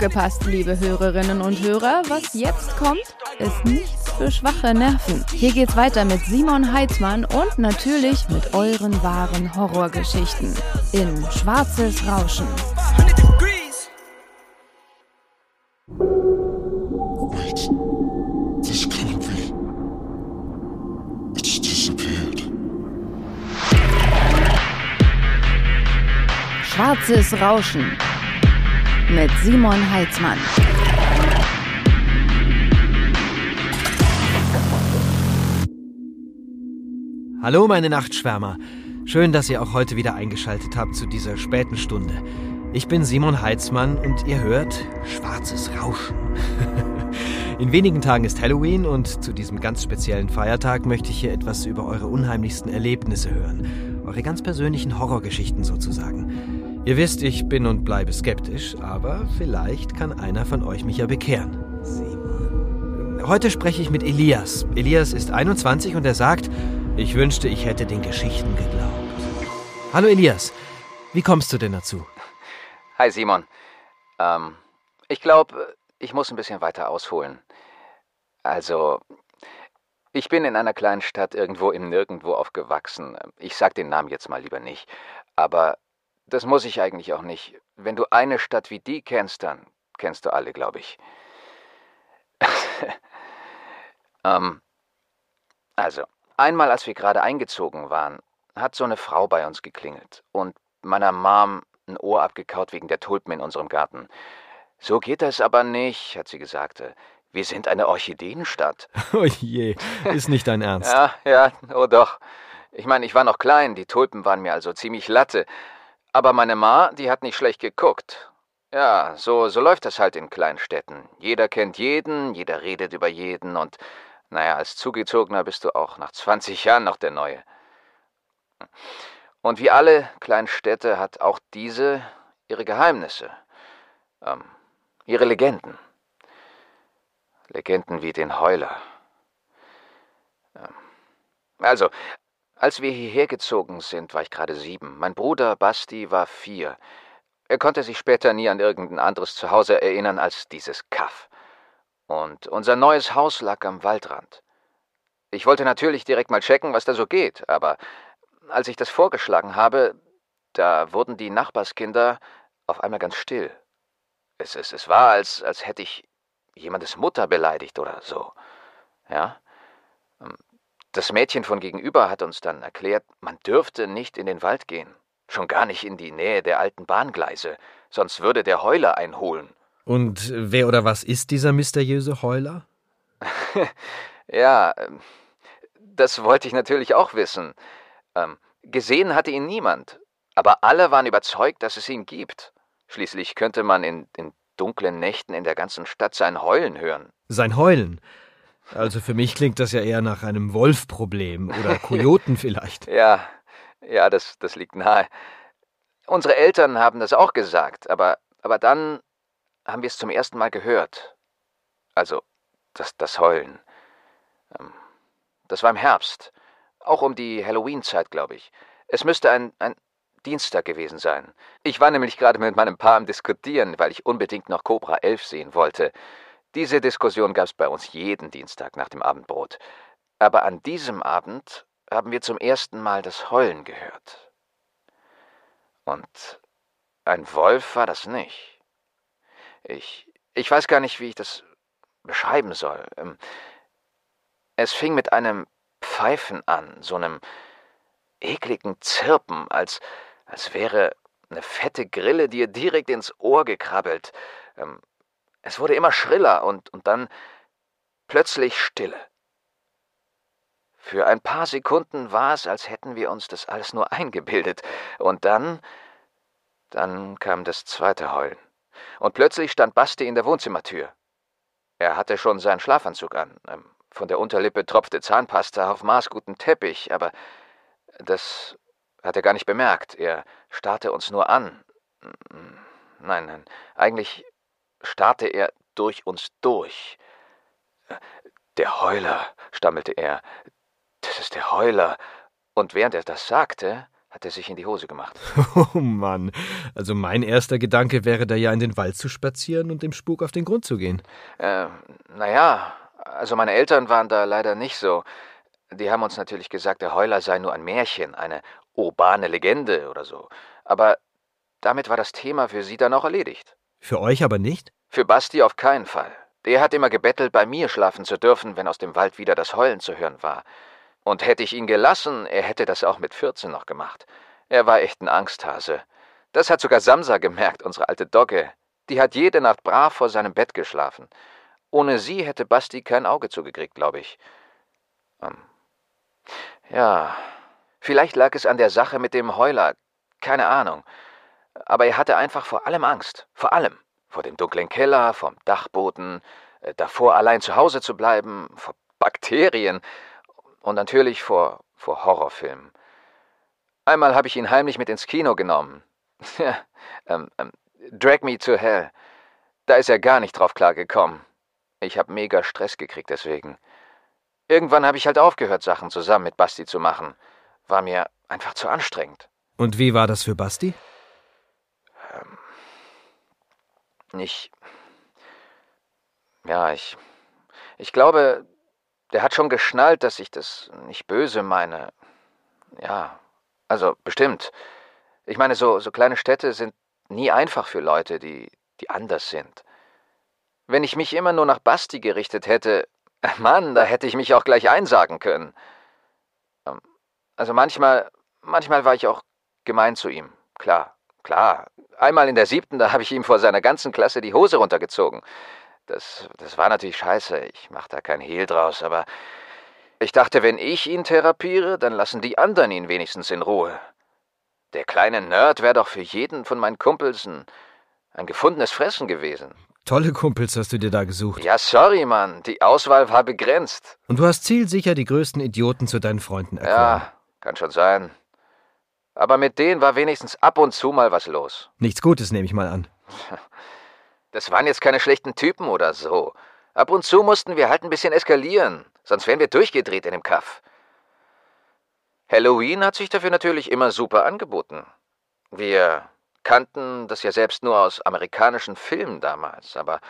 Aufgepasst, liebe Hörerinnen und Hörer, was jetzt kommt, ist nichts für schwache Nerven. Hier geht's weiter mit Simon Heitzmann und natürlich mit euren wahren Horrorgeschichten in Schwarzes Rauschen. Schwarzes Rauschen mit Simon Heitzmann. Hallo meine Nachtschwärmer. Schön, dass ihr auch heute wieder eingeschaltet habt zu dieser späten Stunde. Ich bin Simon Heitzmann und ihr hört Schwarzes Rauschen. In wenigen Tagen ist Halloween und zu diesem ganz speziellen Feiertag möchte ich hier etwas über eure unheimlichsten Erlebnisse hören. Eure ganz persönlichen Horrorgeschichten sozusagen. Ihr wisst, ich bin und bleibe skeptisch, aber vielleicht kann einer von euch mich ja bekehren. Simon. Heute spreche ich mit Elias. Elias ist 21 und er sagt, ich wünschte, ich hätte den Geschichten geglaubt. Hallo Elias, wie kommst du denn dazu? Hi Simon. Ähm, ich glaube, ich muss ein bisschen weiter ausholen. Also, ich bin in einer kleinen Stadt irgendwo im Nirgendwo aufgewachsen. Ich sag den Namen jetzt mal lieber nicht. Aber das muss ich eigentlich auch nicht. Wenn du eine Stadt wie die kennst, dann kennst du alle, glaube ich. ähm, also, einmal als wir gerade eingezogen waren, hat so eine Frau bei uns geklingelt und meiner Mom ein Ohr abgekaut wegen der Tulpen in unserem Garten. So geht das aber nicht, hat sie gesagt. Wir sind eine Orchideenstadt. Oh je, ist nicht dein Ernst. ja, ja, oh doch. Ich meine, ich war noch klein, die Tulpen waren mir also ziemlich latte. Aber meine Ma, die hat nicht schlecht geguckt. Ja, so, so läuft das halt in Kleinstädten. Jeder kennt jeden, jeder redet über jeden und, naja, als Zugezogener bist du auch nach 20 Jahren noch der Neue. Und wie alle Kleinstädte hat auch diese ihre Geheimnisse. Ähm, ihre Legenden. Legenden wie den Heuler. Ähm, also, als wir hierher gezogen sind, war ich gerade sieben. Mein Bruder Basti war vier. Er konnte sich später nie an irgendein anderes Zuhause erinnern als dieses Kaff. Und unser neues Haus lag am Waldrand. Ich wollte natürlich direkt mal checken, was da so geht, aber als ich das vorgeschlagen habe, da wurden die Nachbarskinder auf einmal ganz still. Es, es, es war, als, als hätte ich jemandes Mutter beleidigt oder so. Ja? Das Mädchen von gegenüber hat uns dann erklärt, man dürfte nicht in den Wald gehen. Schon gar nicht in die Nähe der alten Bahngleise, sonst würde der Heuler einholen. Und wer oder was ist dieser mysteriöse Heuler? ja, ähm, das wollte ich natürlich auch wissen. Ähm, gesehen hatte ihn niemand, aber alle waren überzeugt, dass es ihn gibt. Schließlich könnte man in, in dunklen Nächten in der ganzen Stadt sein Heulen hören. Sein Heulen? Also für mich klingt das ja eher nach einem Wolfproblem oder Kojoten vielleicht. ja, ja, das, das liegt nahe. Unsere Eltern haben das auch gesagt, aber, aber dann haben wir es zum ersten Mal gehört. Also, das, das Heulen. Ähm, das war im Herbst. Auch um die Halloween-Zeit, glaube ich. Es müsste ein, ein Dienstag gewesen sein. Ich war nämlich gerade mit meinem Paar am Diskutieren, weil ich unbedingt noch Cobra 11 sehen wollte. Diese Diskussion gab es bei uns jeden Dienstag nach dem Abendbrot. Aber an diesem Abend haben wir zum ersten Mal das Heulen gehört. Und ein Wolf war das nicht. Ich, ich weiß gar nicht, wie ich das beschreiben soll. Ähm, es fing mit einem Pfeifen an, so einem ekligen Zirpen, als als wäre eine fette Grille dir direkt ins Ohr gekrabbelt. Es wurde immer schriller und, und dann plötzlich Stille. Für ein paar Sekunden war es, als hätten wir uns das alles nur eingebildet. Und dann, dann kam das zweite Heulen. Und plötzlich stand Basti in der Wohnzimmertür. Er hatte schon seinen Schlafanzug an. Ähm, von der Unterlippe tropfte Zahnpasta auf maßguten Teppich, aber das hat er gar nicht bemerkt. Er starrte uns nur an. Nein, nein, eigentlich starrte er durch uns durch. Der Heuler, stammelte er. Das ist der Heuler. Und während er das sagte, hat er sich in die Hose gemacht. Oh Mann, also mein erster Gedanke wäre da ja in den Wald zu spazieren und dem Spuk auf den Grund zu gehen. Äh, naja, also meine Eltern waren da leider nicht so. Die haben uns natürlich gesagt, der Heuler sei nur ein Märchen, eine urbane Legende oder so. Aber damit war das Thema für sie dann auch erledigt. Für euch aber nicht? Für Basti auf keinen Fall. Der hat immer gebettelt, bei mir schlafen zu dürfen, wenn aus dem Wald wieder das Heulen zu hören war. Und hätte ich ihn gelassen, er hätte das auch mit 14 noch gemacht. Er war echt ein Angsthase. Das hat sogar Samsa gemerkt, unsere alte Dogge. Die hat jede Nacht brav vor seinem Bett geschlafen. Ohne sie hätte Basti kein Auge zugekriegt, glaube ich. Ähm. Ja, vielleicht lag es an der Sache mit dem Heuler. Keine Ahnung. Aber er hatte einfach vor allem Angst. Vor allem. Vor dem dunklen Keller, vom Dachboden, äh, davor allein zu Hause zu bleiben, vor Bakterien und natürlich vor, vor Horrorfilmen. Einmal habe ich ihn heimlich mit ins Kino genommen. ähm, ähm, Drag Me to Hell. Da ist er gar nicht drauf klargekommen. Ich habe mega Stress gekriegt deswegen. Irgendwann habe ich halt aufgehört, Sachen zusammen mit Basti zu machen. War mir einfach zu anstrengend. Und wie war das für Basti? Ähm, ich. Ja, ich. Ich glaube, der hat schon geschnallt, dass ich das nicht böse meine. Ja, also bestimmt. Ich meine, so, so kleine Städte sind nie einfach für Leute, die, die anders sind. Wenn ich mich immer nur nach Basti gerichtet hätte, Mann, da hätte ich mich auch gleich einsagen können. Ähm, also manchmal, manchmal war ich auch gemein zu ihm. Klar, klar. Einmal in der siebten, da habe ich ihm vor seiner ganzen Klasse die Hose runtergezogen. Das, das war natürlich scheiße. Ich mach da kein Hehl draus, aber ich dachte, wenn ich ihn therapiere, dann lassen die anderen ihn wenigstens in Ruhe. Der kleine Nerd wäre doch für jeden von meinen Kumpels ein, ein gefundenes Fressen gewesen. Tolle Kumpels hast du dir da gesucht. Ja, sorry, Mann. Die Auswahl war begrenzt. Und du hast zielsicher die größten Idioten zu deinen Freunden erkoren. Ja, kann schon sein. Aber mit denen war wenigstens ab und zu mal was los. Nichts Gutes, nehme ich mal an. Das waren jetzt keine schlechten Typen oder so. Ab und zu mussten wir halt ein bisschen eskalieren, sonst wären wir durchgedreht in dem Kaff. Halloween hat sich dafür natürlich immer super angeboten. Wir kannten das ja selbst nur aus amerikanischen Filmen damals, aber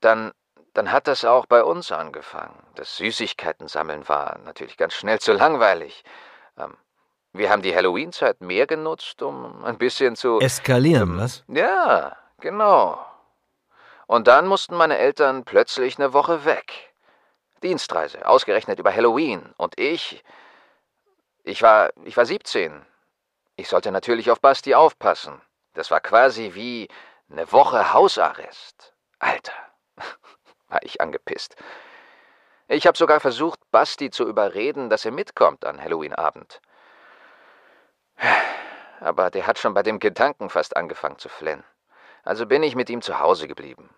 dann, dann hat das auch bei uns angefangen. Das Süßigkeiten sammeln war natürlich ganz schnell zu langweilig. Ähm, wir haben die Halloween-Zeit mehr genutzt, um ein bisschen zu... Eskalieren, was? Ja, Genau. Und dann mussten meine Eltern plötzlich eine Woche weg. Dienstreise, ausgerechnet über Halloween. Und ich. Ich war. Ich war 17. Ich sollte natürlich auf Basti aufpassen. Das war quasi wie eine Woche Hausarrest. Alter, war ich angepisst. Ich habe sogar versucht, Basti zu überreden, dass er mitkommt an Halloween-Abend. Aber der hat schon bei dem Gedanken fast angefangen zu flennen. Also bin ich mit ihm zu Hause geblieben.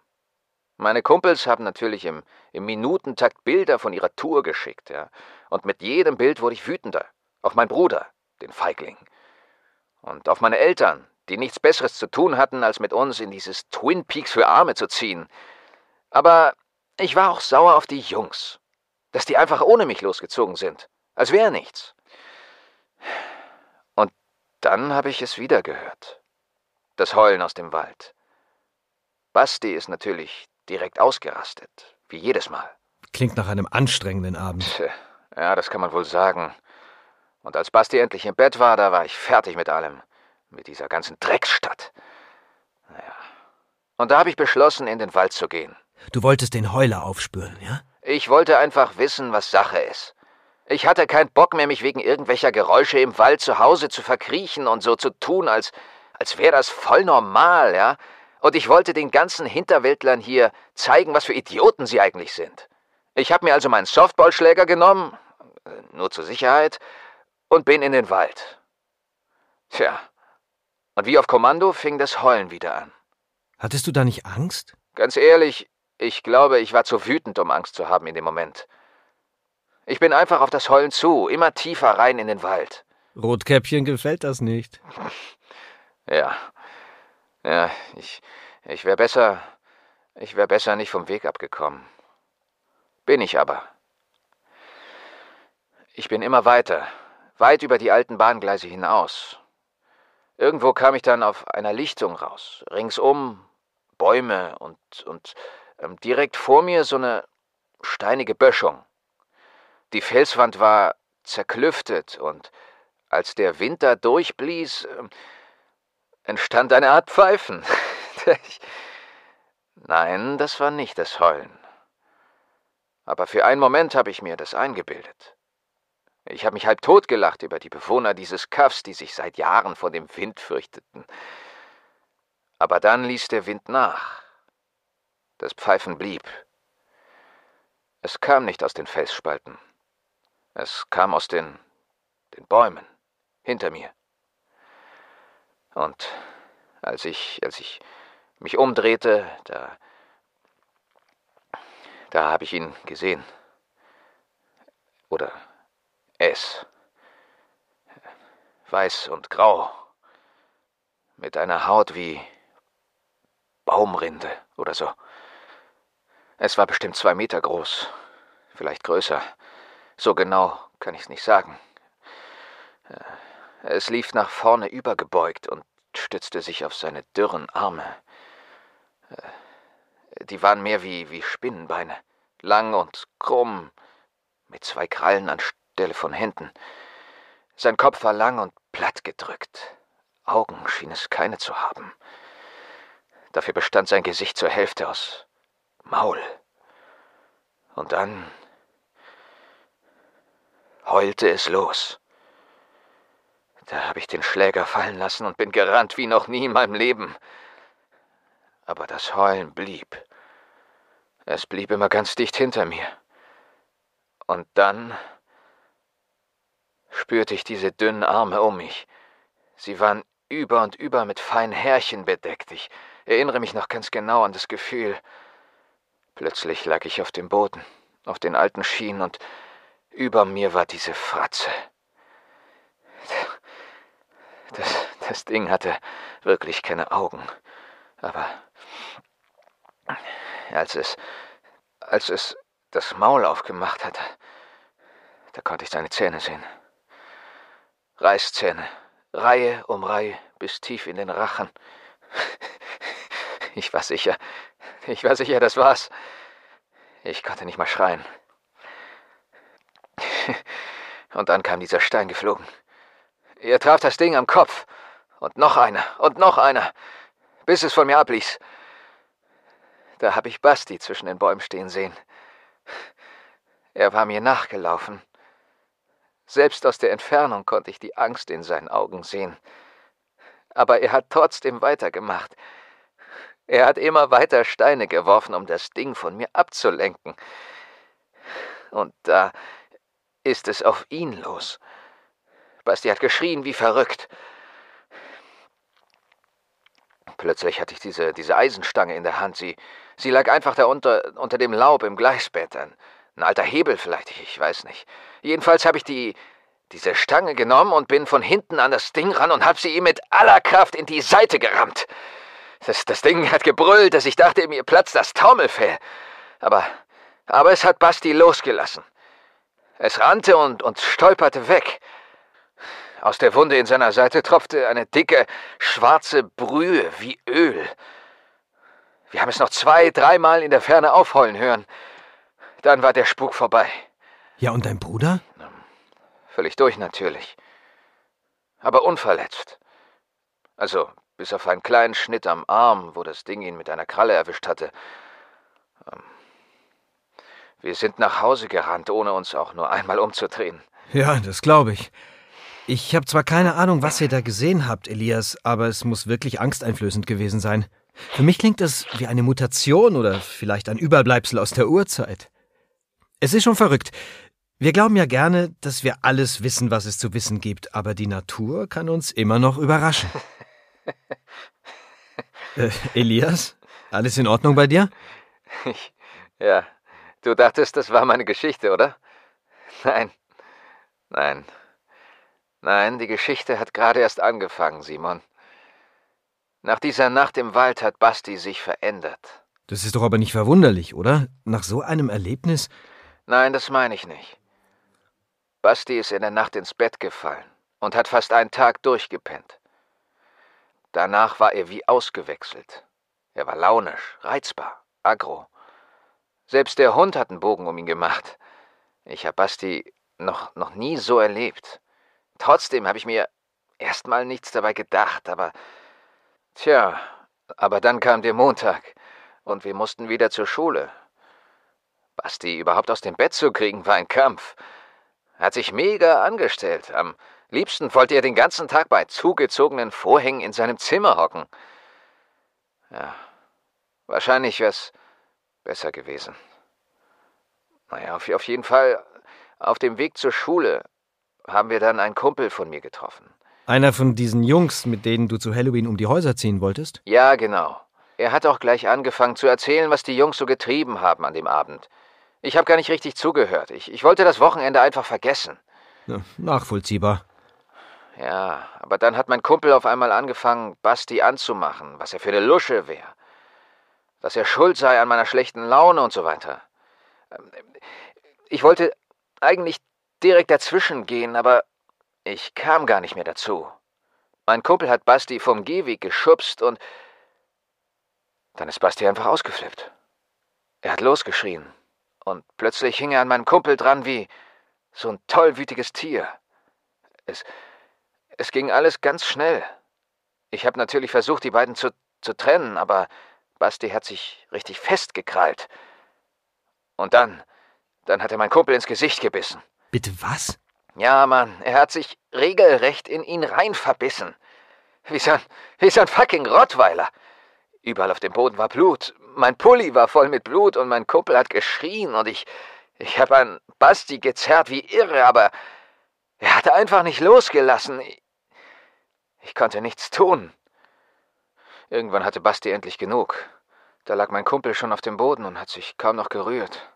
Meine Kumpels haben natürlich im, im Minutentakt Bilder von ihrer Tour geschickt, ja. Und mit jedem Bild wurde ich wütender. Auf meinen Bruder, den Feigling. Und auf meine Eltern, die nichts Besseres zu tun hatten, als mit uns in dieses Twin Peaks für Arme zu ziehen. Aber ich war auch sauer auf die Jungs. Dass die einfach ohne mich losgezogen sind. Als wäre nichts. Dann habe ich es wieder gehört das Heulen aus dem Wald. Basti ist natürlich direkt ausgerastet, wie jedes Mal. Klingt nach einem anstrengenden Abend. Ja, das kann man wohl sagen. Und als Basti endlich im Bett war, da war ich fertig mit allem. Mit dieser ganzen Drecksstadt. Naja. Und da habe ich beschlossen, in den Wald zu gehen. Du wolltest den Heuler aufspüren, ja? Ich wollte einfach wissen, was Sache ist. Ich hatte keinen Bock mehr, mich wegen irgendwelcher Geräusche im Wald zu Hause zu verkriechen und so zu tun, als als wäre das voll normal, ja? Und ich wollte den ganzen Hinterwäldlern hier zeigen, was für Idioten sie eigentlich sind. Ich habe mir also meinen Softballschläger genommen, äh, nur zur Sicherheit, und bin in den Wald. Tja, und wie auf Kommando fing das Heulen wieder an. Hattest du da nicht Angst? Ganz ehrlich, ich glaube, ich war zu wütend, um Angst zu haben in dem Moment. Ich bin einfach auf das Heulen zu, immer tiefer rein in den Wald. Rotkäppchen gefällt das nicht. Ja. Ja, ich. Ich wäre besser. Ich wäre besser nicht vom Weg abgekommen. Bin ich aber. Ich bin immer weiter, weit über die alten Bahngleise hinaus. Irgendwo kam ich dann auf einer Lichtung raus. Ringsum Bäume und, und ähm, direkt vor mir so eine steinige Böschung. Die Felswand war zerklüftet und als der Wind da durchblies, äh, entstand eine Art Pfeifen. Nein, das war nicht das Heulen. Aber für einen Moment habe ich mir das eingebildet. Ich habe mich halb totgelacht über die Bewohner dieses Kaffs, die sich seit Jahren vor dem Wind fürchteten. Aber dann ließ der Wind nach. Das Pfeifen blieb. Es kam nicht aus den Felsspalten. Es kam aus den, den Bäumen hinter mir. Und als ich, als ich mich umdrehte, da, da habe ich ihn gesehen. Oder es. Weiß und grau. Mit einer Haut wie Baumrinde oder so. Es war bestimmt zwei Meter groß. Vielleicht größer. So genau kann ich es nicht sagen. Es lief nach vorne übergebeugt und stützte sich auf seine dürren Arme. Die waren mehr wie, wie Spinnenbeine, lang und krumm, mit zwei Krallen anstelle von Händen. Sein Kopf war lang und platt gedrückt. Augen schien es keine zu haben. Dafür bestand sein Gesicht zur Hälfte aus Maul. Und dann heulte es los. Da habe ich den Schläger fallen lassen und bin gerannt wie noch nie in meinem Leben. Aber das Heulen blieb. Es blieb immer ganz dicht hinter mir. Und dann spürte ich diese dünnen Arme um mich. Sie waren über und über mit feinen Härchen bedeckt. Ich erinnere mich noch ganz genau an das Gefühl. Plötzlich lag ich auf dem Boden, auf den alten Schienen und über mir war diese Fratze. Das, das Ding hatte wirklich keine Augen. Aber als es, als es das Maul aufgemacht hatte, da konnte ich seine Zähne sehen. Reißzähne, Reihe um Reihe bis tief in den Rachen. Ich war sicher, ich war sicher, das war's. Ich konnte nicht mal schreien. Und dann kam dieser Stein geflogen. Er traf das Ding am Kopf. Und noch einer und noch einer, bis es von mir abließ. Da habe ich Basti zwischen den Bäumen stehen sehen. Er war mir nachgelaufen. Selbst aus der Entfernung konnte ich die Angst in seinen Augen sehen. Aber er hat trotzdem weitergemacht. Er hat immer weiter Steine geworfen, um das Ding von mir abzulenken. Und da ist es auf ihn los. Basti hat geschrien wie verrückt. Plötzlich hatte ich diese, diese Eisenstange in der Hand. Sie, sie lag einfach da unter, unter dem Laub im Gleisbett. Ein, ein alter Hebel vielleicht, ich, weiß nicht. Jedenfalls habe ich die, diese Stange genommen und bin von hinten an das Ding ran und habe sie ihm mit aller Kraft in die Seite gerammt. Das, das Ding hat gebrüllt, dass ich dachte, mir platzt das Taumelfell. Aber, aber es hat Basti losgelassen. Es rannte und, und stolperte weg. Aus der Wunde in seiner Seite tropfte eine dicke, schwarze Brühe wie Öl. Wir haben es noch zwei, dreimal in der Ferne aufheulen hören. Dann war der Spuk vorbei. Ja, und dein Bruder? Völlig durch natürlich. Aber unverletzt. Also, bis auf einen kleinen Schnitt am Arm, wo das Ding ihn mit einer Kralle erwischt hatte. Wir sind nach Hause gerannt, ohne uns auch nur einmal umzudrehen. Ja, das glaube ich. Ich habe zwar keine Ahnung, was ihr da gesehen habt, Elias, aber es muss wirklich angsteinflößend gewesen sein. Für mich klingt das wie eine Mutation oder vielleicht ein Überbleibsel aus der Urzeit. Es ist schon verrückt. Wir glauben ja gerne, dass wir alles wissen, was es zu wissen gibt, aber die Natur kann uns immer noch überraschen. äh, Elias, alles in Ordnung bei dir? Ich, ja, du dachtest, das war meine Geschichte, oder? Nein, nein, nein, die Geschichte hat gerade erst angefangen, Simon. Nach dieser Nacht im Wald hat Basti sich verändert. Das ist doch aber nicht verwunderlich, oder? Nach so einem Erlebnis? Nein, das meine ich nicht. Basti ist in der Nacht ins Bett gefallen und hat fast einen Tag durchgepennt. Danach war er wie ausgewechselt. Er war launisch, reizbar, aggro. Selbst der Hund hat einen Bogen um ihn gemacht. Ich habe Basti noch, noch nie so erlebt. Trotzdem habe ich mir erstmal nichts dabei gedacht, aber tja, aber dann kam der Montag und wir mussten wieder zur Schule. Basti überhaupt aus dem Bett zu kriegen, war ein Kampf. Hat sich mega angestellt. Am liebsten wollte er den ganzen Tag bei zugezogenen Vorhängen in seinem Zimmer hocken. Ja, wahrscheinlich wär's besser gewesen. Naja, auf, auf jeden Fall, auf dem Weg zur Schule haben wir dann einen Kumpel von mir getroffen. Einer von diesen Jungs, mit denen du zu Halloween um die Häuser ziehen wolltest? Ja, genau. Er hat auch gleich angefangen zu erzählen, was die Jungs so getrieben haben an dem Abend. Ich habe gar nicht richtig zugehört. Ich, ich wollte das Wochenende einfach vergessen. Nachvollziehbar. Ja, aber dann hat mein Kumpel auf einmal angefangen, Basti anzumachen, was er für eine Lusche wäre. Dass er schuld sei an meiner schlechten Laune und so weiter. Ähm, ich wollte eigentlich direkt dazwischen gehen, aber ich kam gar nicht mehr dazu. Mein Kumpel hat Basti vom Gehweg geschubst und dann ist Basti einfach ausgeflippt. Er hat losgeschrien und plötzlich hing er an meinem Kumpel dran wie so ein tollwütiges Tier. Es, es ging alles ganz schnell. Ich habe natürlich versucht, die beiden zu, zu trennen, aber Basti hat sich richtig festgekrallt. Und dann, dann hat er mein Kumpel ins Gesicht gebissen. Bitte was? Ja, Mann, er hat sich regelrecht in ihn rein verbissen. Wie so ein, wie so ein fucking Rottweiler. Überall auf dem Boden war Blut. Mein Pulli war voll mit Blut und mein Kumpel hat geschrien und ich, ich habe an Basti gezerrt wie irre, aber er hatte einfach nicht losgelassen. Ich, ich konnte nichts tun. Irgendwann hatte Basti endlich genug. Da lag mein Kumpel schon auf dem Boden und hat sich kaum noch gerührt.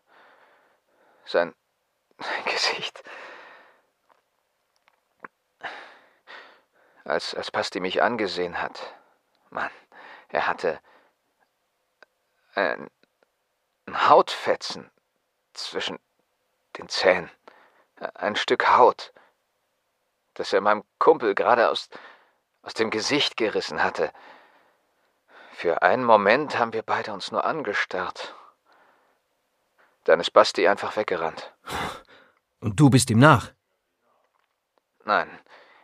Sein, Gesicht. Als, als Basti mich angesehen hat. Mann, er hatte ein, ein Hautfetzen zwischen den Zähnen. Ein Stück Haut, das er meinem Kumpel gerade aus, aus dem Gesicht gerissen hatte. Für einen Moment haben wir beide uns nur angestarrt. Dann ist Basti einfach weggerannt. Und du bist ihm nach? Nein,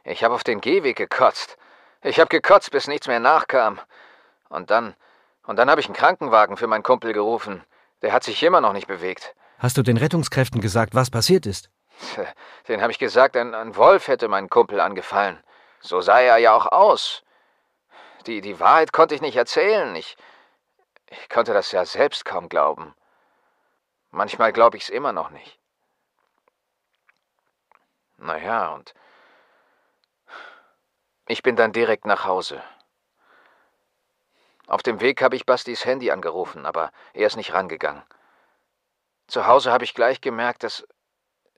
ich habe auf den Gehweg gekotzt. Ich habe gekotzt, bis nichts mehr nachkam. Und dann, und dann habe ich einen Krankenwagen für meinen Kumpel gerufen. Der hat sich immer noch nicht bewegt. Hast du den Rettungskräften gesagt, was passiert ist? Den habe ich gesagt, ein, ein Wolf hätte meinen Kumpel angefallen. So sah er ja auch aus. Die, die Wahrheit konnte ich nicht erzählen. Ich, ich konnte das ja selbst kaum glauben. Manchmal glaube ich es immer noch nicht. Naja, und ich bin dann direkt nach Hause. Auf dem Weg habe ich Bastis Handy angerufen, aber er ist nicht rangegangen. Zu Hause habe ich gleich gemerkt, dass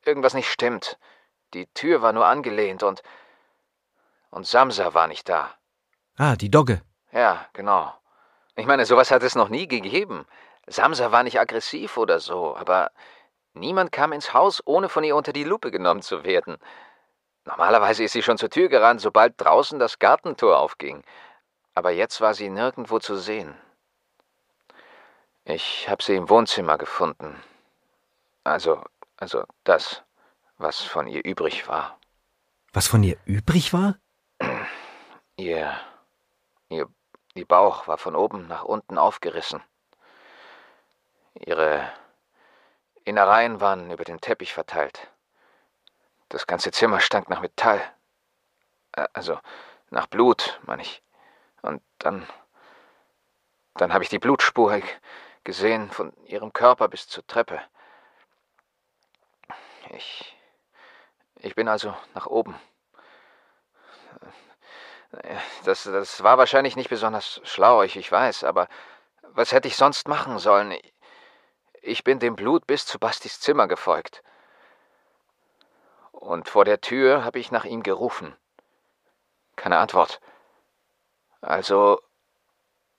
irgendwas nicht stimmt. Die Tür war nur angelehnt und. Und Samsa war nicht da. Ah, die Dogge. Ja, genau. Ich meine, sowas hat es noch nie gegeben. Samsa war nicht aggressiv oder so, aber niemand kam ins Haus, ohne von ihr unter die Lupe genommen zu werden. Normalerweise ist sie schon zur Tür gerannt, sobald draußen das Gartentor aufging. Aber jetzt war sie nirgendwo zu sehen. Ich habe sie im Wohnzimmer gefunden. Also, also das, was von ihr übrig war. Was von ihr übrig war? Ihr Ihr, ihr Bauch war von oben nach unten aufgerissen. Ihre Innereien waren über den Teppich verteilt. Das ganze Zimmer stank nach Metall. Also nach Blut, meine ich. Und dann. Dann habe ich die Blutspur gesehen von ihrem Körper bis zur Treppe. Ich. Ich bin also nach oben. Das, das war wahrscheinlich nicht besonders schlau, ich, ich weiß, aber was hätte ich sonst machen sollen? Ich bin dem Blut bis zu Bastis Zimmer gefolgt. Und vor der Tür habe ich nach ihm gerufen. Keine Antwort. Also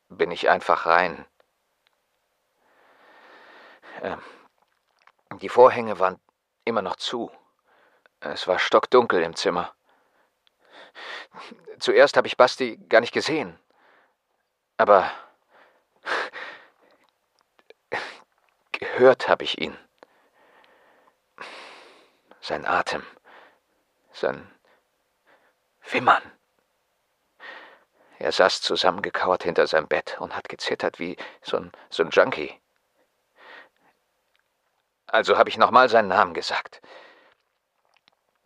bin ich einfach rein. Ähm, die Vorhänge waren immer noch zu. Es war stockdunkel im Zimmer. Zuerst habe ich Basti gar nicht gesehen. Aber gehört habe ich ihn. Sein Atem, sein Wimmern. Er saß zusammengekauert hinter seinem Bett und hat gezittert wie so ein, so ein Junkie. Also habe ich nochmal seinen Namen gesagt.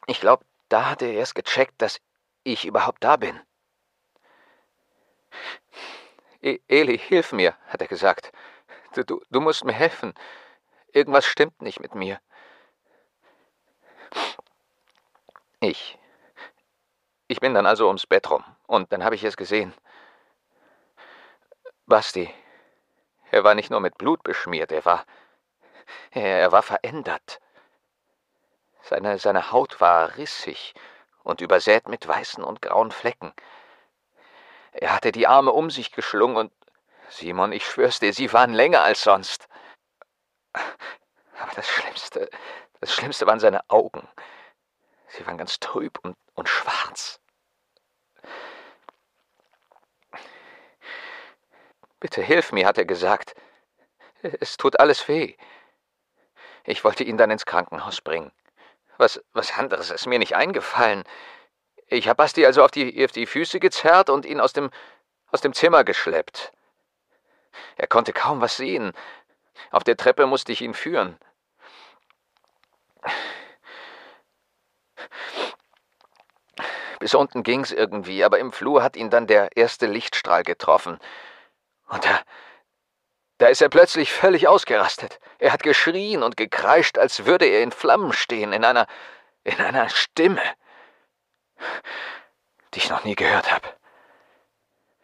Ich glaube, da hat er erst gecheckt, dass ich überhaupt da bin. E Eli, hilf mir, hat er gesagt. Du, du, musst mir helfen. Irgendwas stimmt nicht mit mir. Ich. Ich bin dann also ums Bett rum und dann habe ich es gesehen. Basti. Er war nicht nur mit Blut beschmiert, er war. Er war verändert. Seine, seine Haut war rissig und übersät mit weißen und grauen Flecken. Er hatte die Arme um sich geschlungen und Simon, ich schwör's dir, sie waren länger als sonst. Aber das Schlimmste, das Schlimmste waren seine Augen. Sie waren ganz trüb und, und schwarz. Bitte hilf mir, hat er gesagt. Es tut alles weh. Ich wollte ihn dann ins Krankenhaus bringen. Was, was anderes ist mir nicht eingefallen. Ich habe Basti also auf die, auf die Füße gezerrt und ihn aus dem, aus dem Zimmer geschleppt. Er konnte kaum was sehen. Auf der Treppe musste ich ihn führen. Bis unten ging's irgendwie, aber im Flur hat ihn dann der erste Lichtstrahl getroffen. Und da, da ist er plötzlich völlig ausgerastet. Er hat geschrien und gekreischt, als würde er in Flammen stehen, in einer, in einer Stimme, die ich noch nie gehört habe.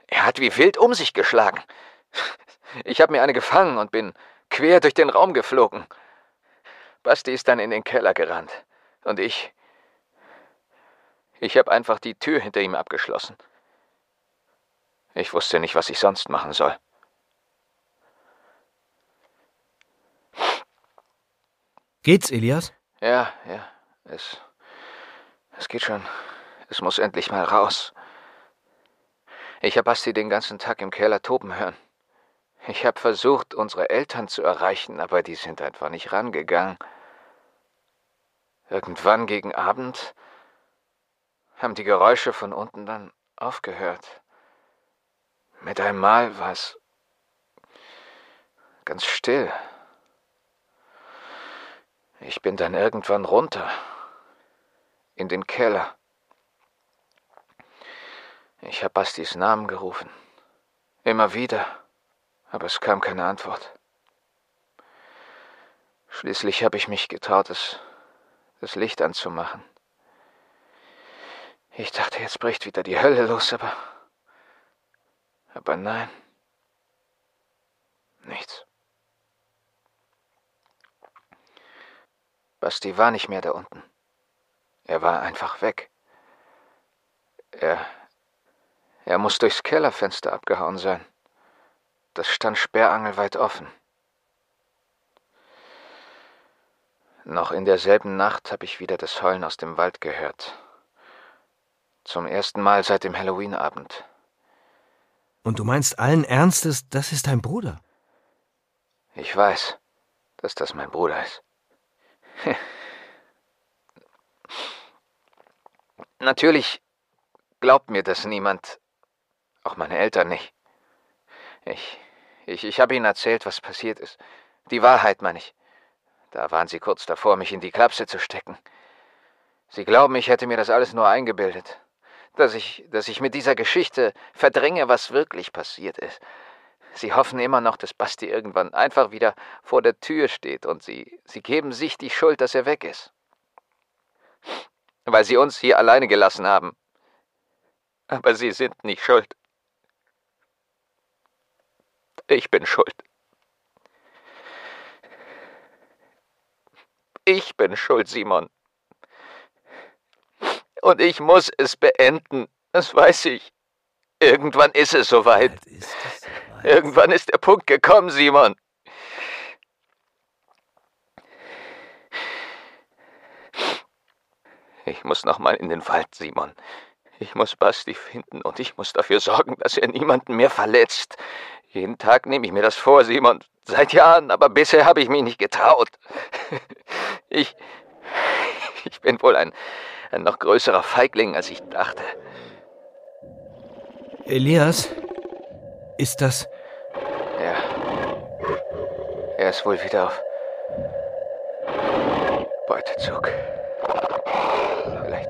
Er hat wie wild um sich geschlagen. Ich habe mir eine gefangen und bin quer durch den Raum geflogen. Basti ist dann in den Keller gerannt. Und ich. Ich habe einfach die Tür hinter ihm abgeschlossen. Ich wusste nicht, was ich sonst machen soll. Geht's, Elias? Ja, ja. Es. Es geht schon. Es muss endlich mal raus. Ich habe Basti den ganzen Tag im Keller toben hören. Ich habe versucht, unsere Eltern zu erreichen, aber die sind einfach nicht rangegangen. Irgendwann gegen Abend haben die Geräusche von unten dann aufgehört. Mit einem Mal war es ganz still. Ich bin dann irgendwann runter in den Keller. Ich habe Bastis Namen gerufen. Immer wieder aber es kam keine Antwort. Schließlich habe ich mich getraut, das, das Licht anzumachen. Ich dachte, jetzt bricht wieder die Hölle los, aber. Aber nein. Nichts. Basti war nicht mehr da unten. Er war einfach weg. Er. Er muss durchs Kellerfenster abgehauen sein. Das stand sperrangelweit offen. Noch in derselben Nacht habe ich wieder das Heulen aus dem Wald gehört. Zum ersten Mal seit dem Halloweenabend. Und du meinst allen Ernstes, das ist dein Bruder? Ich weiß, dass das mein Bruder ist. Natürlich glaubt mir das niemand, auch meine Eltern nicht. Ich, ich, ich habe Ihnen erzählt, was passiert ist. Die Wahrheit, meine ich. Da waren Sie kurz davor, mich in die Klapse zu stecken. Sie glauben, ich hätte mir das alles nur eingebildet. Dass ich, dass ich mit dieser Geschichte verdränge, was wirklich passiert ist. Sie hoffen immer noch, dass Basti irgendwann einfach wieder vor der Tür steht und sie, sie geben sich die Schuld, dass er weg ist. Weil sie uns hier alleine gelassen haben. Aber sie sind nicht schuld. Ich bin schuld. Ich bin schuld, Simon. Und ich muss es beenden. Das weiß ich. Irgendwann ist es soweit. Ist. Irgendwann ist der Punkt gekommen, Simon. Ich muss nochmal in den Wald, Simon. Ich muss Basti finden und ich muss dafür sorgen, dass er niemanden mehr verletzt. Jeden Tag nehme ich mir das vor, Simon. Seit Jahren, aber bisher habe ich mich nicht getraut. Ich. Ich bin wohl ein, ein noch größerer Feigling, als ich dachte. Elias? Ist das. Er ist wohl wieder auf Beutezug. Vielleicht.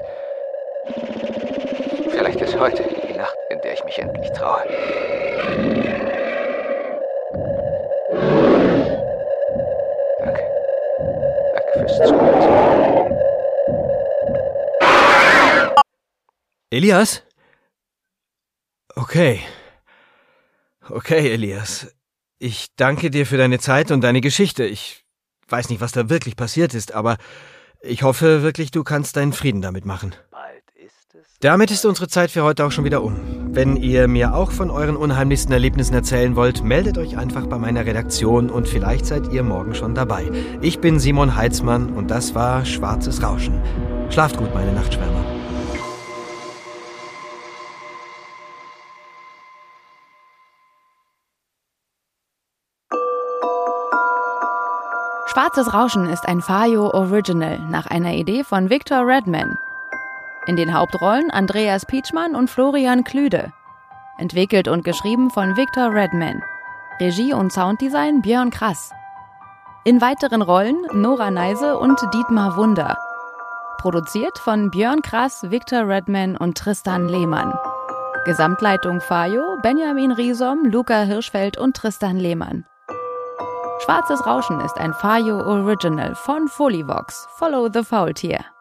Vielleicht ist heute die Nacht, in der ich mich endlich traue. Danke. Danke fürs Zuhören. Elias? Okay. Okay, Elias. Ich danke dir für deine Zeit und deine Geschichte. Ich weiß nicht, was da wirklich passiert ist, aber ich hoffe wirklich, du kannst deinen Frieden damit machen. Damit ist unsere Zeit für heute auch schon wieder um. Wenn ihr mir auch von euren unheimlichsten Erlebnissen erzählen wollt, meldet euch einfach bei meiner Redaktion und vielleicht seid ihr morgen schon dabei. Ich bin Simon Heitzmann und das war Schwarzes Rauschen. Schlaft gut, meine Nachtschwärmer. Schwarzes Rauschen ist ein Fayo Original nach einer Idee von Victor Redman. In den Hauptrollen Andreas Pietschmann und Florian Klüde. Entwickelt und geschrieben von Victor Redman. Regie und Sounddesign Björn Krass. In weiteren Rollen Nora Neise und Dietmar Wunder. Produziert von Björn Krass, Victor Redman und Tristan Lehmann. Gesamtleitung Fayo, Benjamin Riesom, Luca Hirschfeld und Tristan Lehmann. Schwarzes Rauschen ist ein Fayo Original von Folivox. Follow the Faultier.